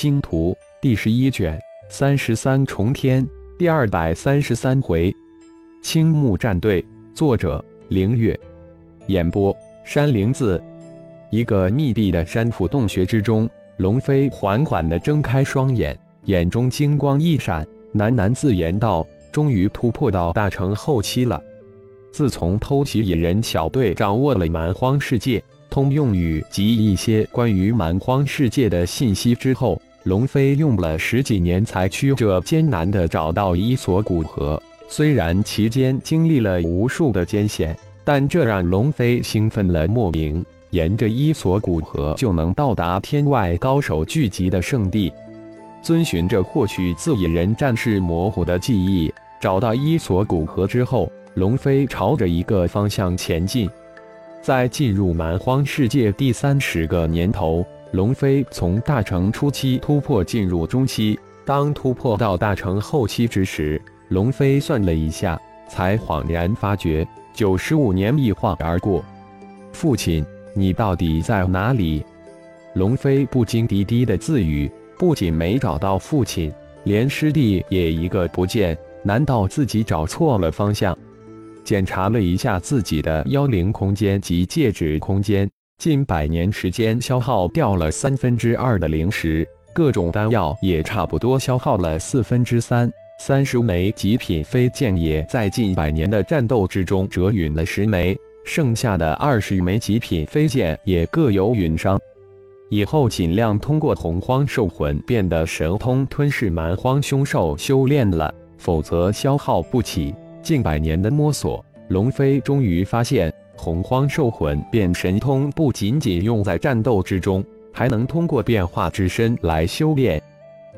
星图》第十一卷三十三重天第二百三十三回，青木战队，作者：凌月，演播：山灵子。一个密闭的山府洞穴之中，龙飞缓缓地睁开双眼，眼中金光一闪，喃喃自言道：“终于突破到大成后期了。自从偷袭野人小队，掌握了蛮荒世界通用语及一些关于蛮荒世界的信息之后，龙飞用了十几年才曲折艰难地找到伊索古河。虽然期间经历了无数的艰险，但这让龙飞兴奋了莫名。”沿着伊索古河就能到达天外高手聚集的圣地，遵循着获取自野人战士模糊的记忆，找到伊索古河之后，龙飞朝着一个方向前进。在进入蛮荒世界第三十个年头，龙飞从大成初期突破进入中期，当突破到大成后期之时，龙飞算了一下，才恍然发觉，九十五年一晃而过，父亲。你到底在哪里？龙飞不禁低低的自语。不仅没找到父亲，连师弟也一个不见。难道自己找错了方向？检查了一下自己的妖灵空间及戒指空间，近百年时间消耗掉了三分之二的灵石，各种丹药也差不多消耗了四分之三。三十枚极品飞剑也在近百年的战斗之中折陨了十枚。剩下的二十枚极品飞剑也各有陨伤，以后尽量通过洪荒兽魂变得神通吞噬蛮荒凶兽修炼了，否则消耗不起。近百年的摸索，龙飞终于发现，洪荒兽魂变神通不仅仅用在战斗之中，还能通过变化之身来修炼。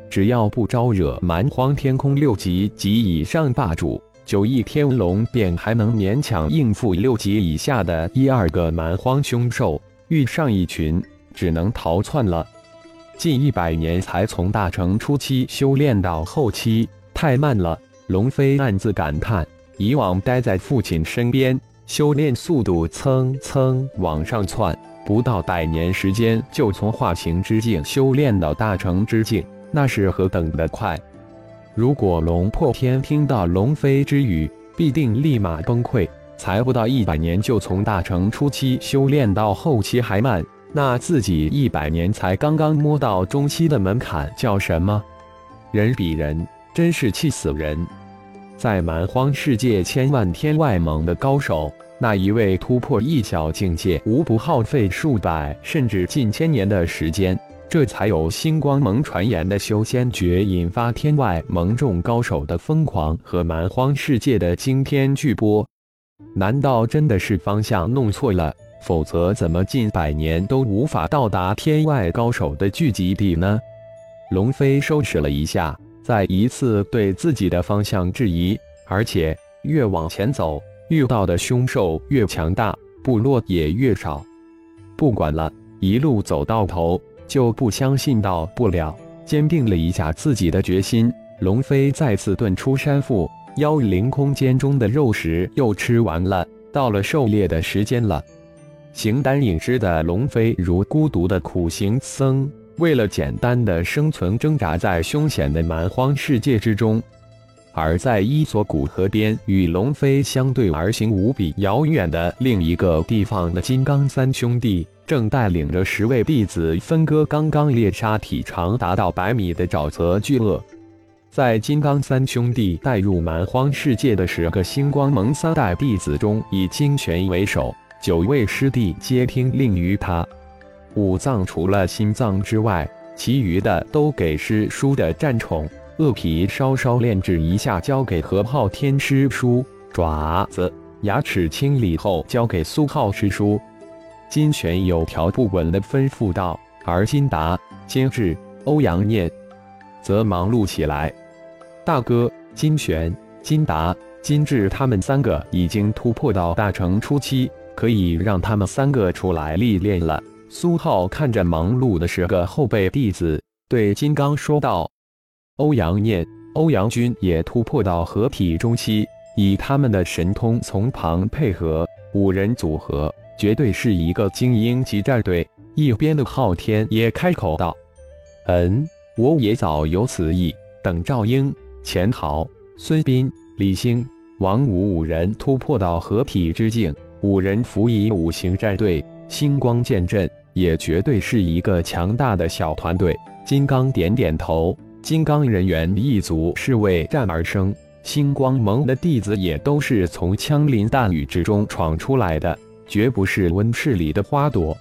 只要不招惹蛮荒天空六级及以上霸主。九翼天龙便还能勉强应付六级以下的一二个蛮荒凶兽，遇上一群，只能逃窜了。近一百年才从大成初期修炼到后期，太慢了。龙飞暗自感叹，以往待在父亲身边，修炼速度蹭蹭往上窜，不到百年时间就从化形之境修炼到大成之境，那是何等的快！如果龙破天听到龙飞之语，必定立马崩溃。才不到一百年就从大成初期修炼到后期还慢，那自己一百年才刚刚摸到中期的门槛，叫什么？人比人，真是气死人！在蛮荒世界千万天外盟的高手，那一位突破一小境界，无不耗费数百甚至近千年的时间。这才有星光盟传言的修仙诀，引发天外盟众高手的疯狂和蛮荒世界的惊天巨波。难道真的是方向弄错了？否则怎么近百年都无法到达天外高手的聚集地呢？龙飞收拾了一下，再一次对自己的方向质疑。而且越往前走，遇到的凶兽越强大，部落也越少。不管了，一路走到头。就不相信到不了，坚定了一下自己的决心。龙飞再次遁出山腹，妖灵空间中的肉食又吃完了，到了狩猎的时间了。形单影只的龙飞如孤独的苦行僧，为了简单的生存，挣扎在凶险的蛮荒世界之中。而在伊索古河边，与龙飞相对而行无比遥远的另一个地方的金刚三兄弟。正带领着十位弟子分割刚刚猎杀体长达到百米的沼泽巨鳄。在金刚三兄弟带入蛮荒世界的十个星光盟三代弟子中，以金泉为首，九位师弟皆听令于他。五脏除了心脏之外，其余的都给师叔的战宠鳄皮稍稍炼制一下，交给何昊天师叔；爪子、牙齿清理后，交给苏浩师叔。金玄有条不紊地吩咐道，而金达、金智、欧阳念则忙碌起来。大哥，金玄、金达、金智他们三个已经突破到大成初期，可以让他们三个出来历练了。苏浩看着忙碌的十个后辈弟子，对金刚说道：“欧阳念、欧阳军也突破到合体中期，以他们的神通从旁配合，五人组合。”绝对是一个精英级战队。一边的昊天也开口道：“嗯，我也早有此意。等赵英、钱豪、孙斌、李兴、王武五人突破到合体之境，五人辅以五行战队，星光剑阵，也绝对是一个强大的小团队。金刚点点头，金刚人员一族是为战而生，星光盟的弟子也都是从枪林弹雨之中闯出来的，绝不是温室里的花朵。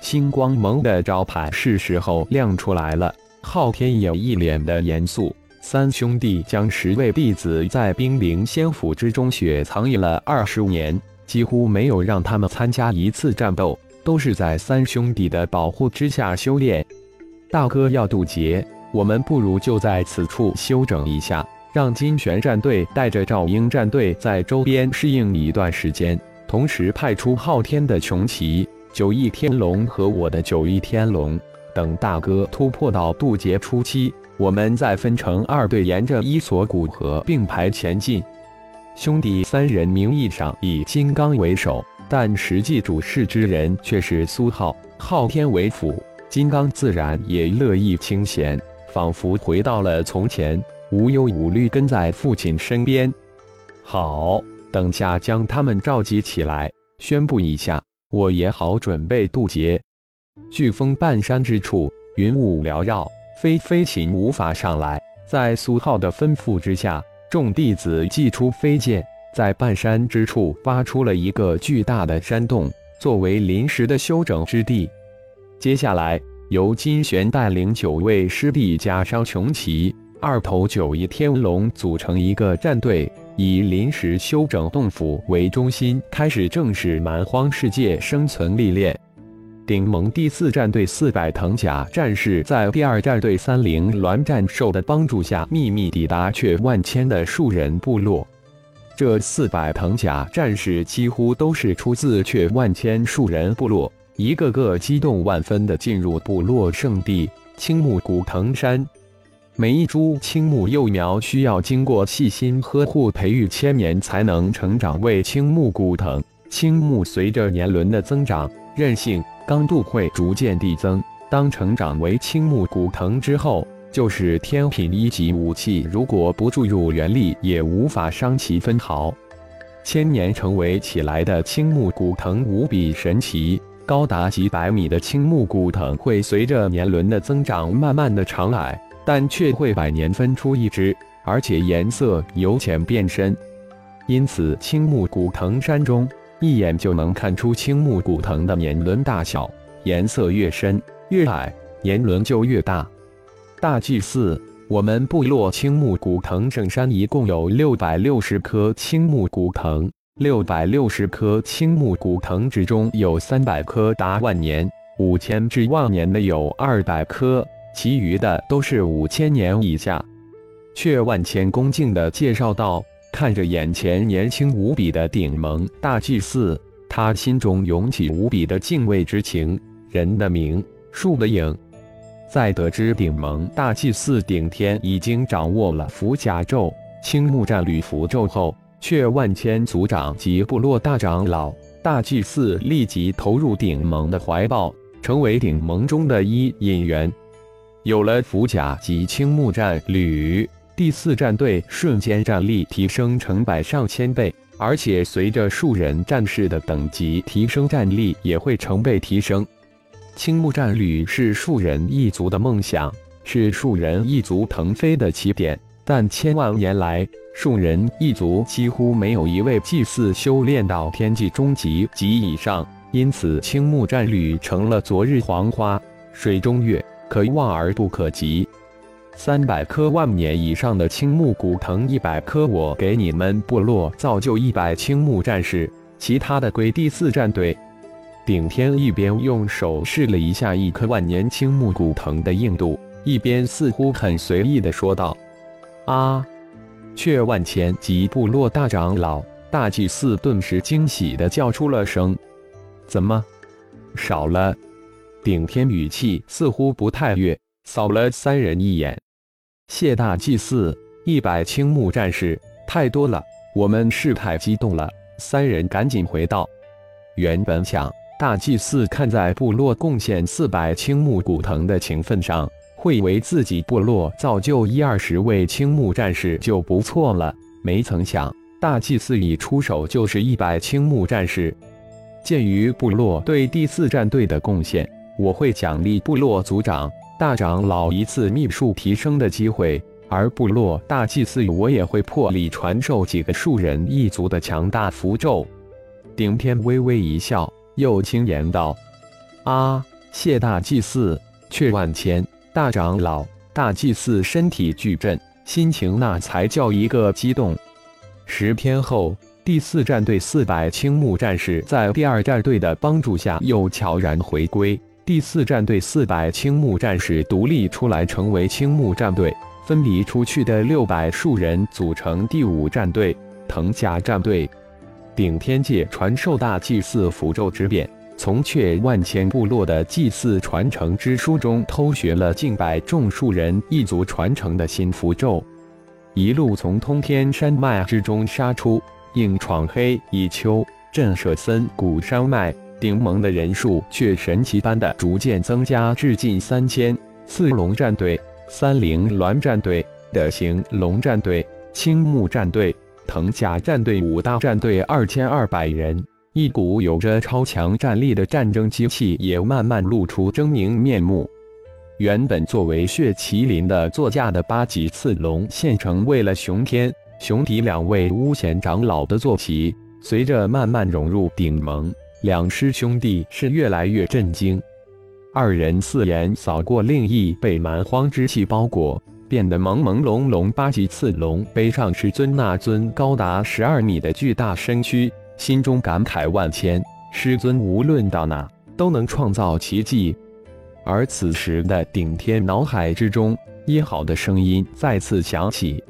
星光盟的招牌是时候亮出来了。昊天也一脸的严肃。三兄弟将十位弟子在冰灵仙府之中雪藏了二十年，几乎没有让他们参加一次战斗，都是在三兄弟的保护之下修炼。大哥要渡劫，我们不如就在此处休整一下，让金玄战队带着赵英战队在周边适应一段时间，同时派出昊天的穷奇。九翼天龙和我的九翼天龙，等大哥突破到渡劫初期，我们再分成二队，沿着伊索古河并排前进。兄弟三人名义上以金刚为首，但实际主事之人却是苏浩、昊天为辅。金刚自然也乐意清闲，仿佛回到了从前，无忧无虑跟在父亲身边。好，等下将他们召集起来，宣布一下。我也好准备渡劫。飓风半山之处，云雾缭绕，飞飞禽无法上来。在苏浩的吩咐之下，众弟子祭出飞剑，在半山之处挖出了一个巨大的山洞，作为临时的休整之地。接下来，由金玄带领九位师弟加上穷奇、二头九翼天龙组成一个战队。以临时休整洞府为中心，开始正式蛮荒世界生存历练。顶盟第四战队四百藤甲战士在第二战队三灵鸾战兽的帮助下，秘密抵达却万千的树人部落。这四百藤甲战士几乎都是出自却万千树人部落，一个个激动万分地进入部落圣地青木古藤山。每一株青木幼苗需要经过细心呵护培育千年才能成长为青木古藤。青木随着年轮的增长，韧性、刚度会逐渐递增。当成长为青木古藤之后，就是天品一级武器，如果不注入元力，也无法伤其分毫。千年成为起来的青木古藤无比神奇，高达几百米的青木古藤会随着年轮的增长，慢慢的长矮。但却会百年分出一只，而且颜色由浅变深，因此青木古藤山中一眼就能看出青木古藤的年轮大小，颜色越深越矮，年轮就越大。大祭司，我们部落青木古藤圣山一共有六百六十棵青木古藤，六百六十棵青木古藤之中有三百棵达万年，五千至万年的有二百棵。其余的都是五千年以下，却万千恭敬地介绍道：“看着眼前年轻无比的顶盟大祭司，他心中涌起无比的敬畏之情。人的名，树的影。在得知顶盟大祭司顶天已经掌握了符甲咒、青木战吕符咒后，却万千族长及部落大长老、大祭司立即投入顶盟的怀抱，成为顶盟中的一引员。”有了符甲及青木战旅，第四战队瞬间战力提升成百上千倍，而且随着树人战士的等级提升，战力也会成倍提升。青木战旅是树人一族的梦想，是树人一族腾飞的起点。但千万年来，树人一族几乎没有一位祭祀修炼到天际中级及以上，因此青木战旅成了昨日黄花，水中月。可望而不可及。三百棵万年以上的青木古藤，一百棵，我给你们部落造就一百青木战士，其他的归第四战队。顶天一边用手试了一下一棵万年青木古藤的硬度，一边似乎很随意的说道：“啊！”却万千及部落大长老、大祭司顿时惊喜的叫出了声：“怎么少了？”顶天语气似乎不太悦，扫了三人一眼。谢大祭司，一百青木战士太多了，我们是太激动了。三人赶紧回道：“原本想大祭司看在部落贡献四百青木古藤的情分上，会为自己部落造就一二十位青木战士就不错了。没曾想，大祭司一出手就是一百青木战士。鉴于部落对第四战队的贡献，我会奖励部落族长、大长老一次秘术提升的机会。而部落大祭司，我也会破例传授几个树人一族的强大符咒。顶天微微一笑，又轻言道：“啊，谢大祭司，却万千大长老。”大祭司身体巨震，心情那才叫一个激动。十天后，第四战队四百青木战士在第二战队的帮助下又悄然回归。第四战队四百青木战士独立出来，成为青木战队。分离出去的六百数人组成第五战队——藤甲战队。顶天界传授大祭祀符咒之变，从却万千部落的祭祀传承之书中偷学了近百众树人一族传承的新符咒，一路从通天山脉之中杀出，硬闯黑蚁丘，震慑森谷山脉。顶盟的人数却神奇般的逐渐增加至近三千。四龙战队。三菱鸾战队、的行龙战队、青木战队、藤甲战队五大战队二千二百人，一股有着超强战力的战争机器也慢慢露出狰狞面目。原本作为血麒麟的座驾的八级刺龙，现成为了熊天、熊迪两位巫贤长老的坐骑。随着慢慢融入顶盟，两师兄弟是越来越震惊。二人四眼扫过，另一被蛮荒之气包裹，变得朦朦胧胧。八级刺龙背上师尊那尊高达十二米的巨大身躯，心中感慨万千。师尊无论到哪都能创造奇迹。而此时的顶天脑海之中，一号的声音再次响起：“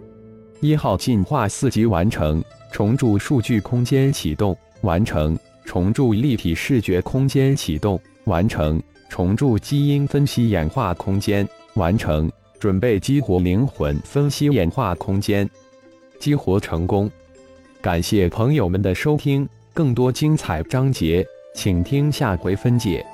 一号进化四级完成，重铸数据空间启动完成，重铸立体视觉空间启动完成。”重铸基因分析演化空间完成，准备激活灵魂分析演化空间，激活成功。感谢朋友们的收听，更多精彩章节，请听下回分解。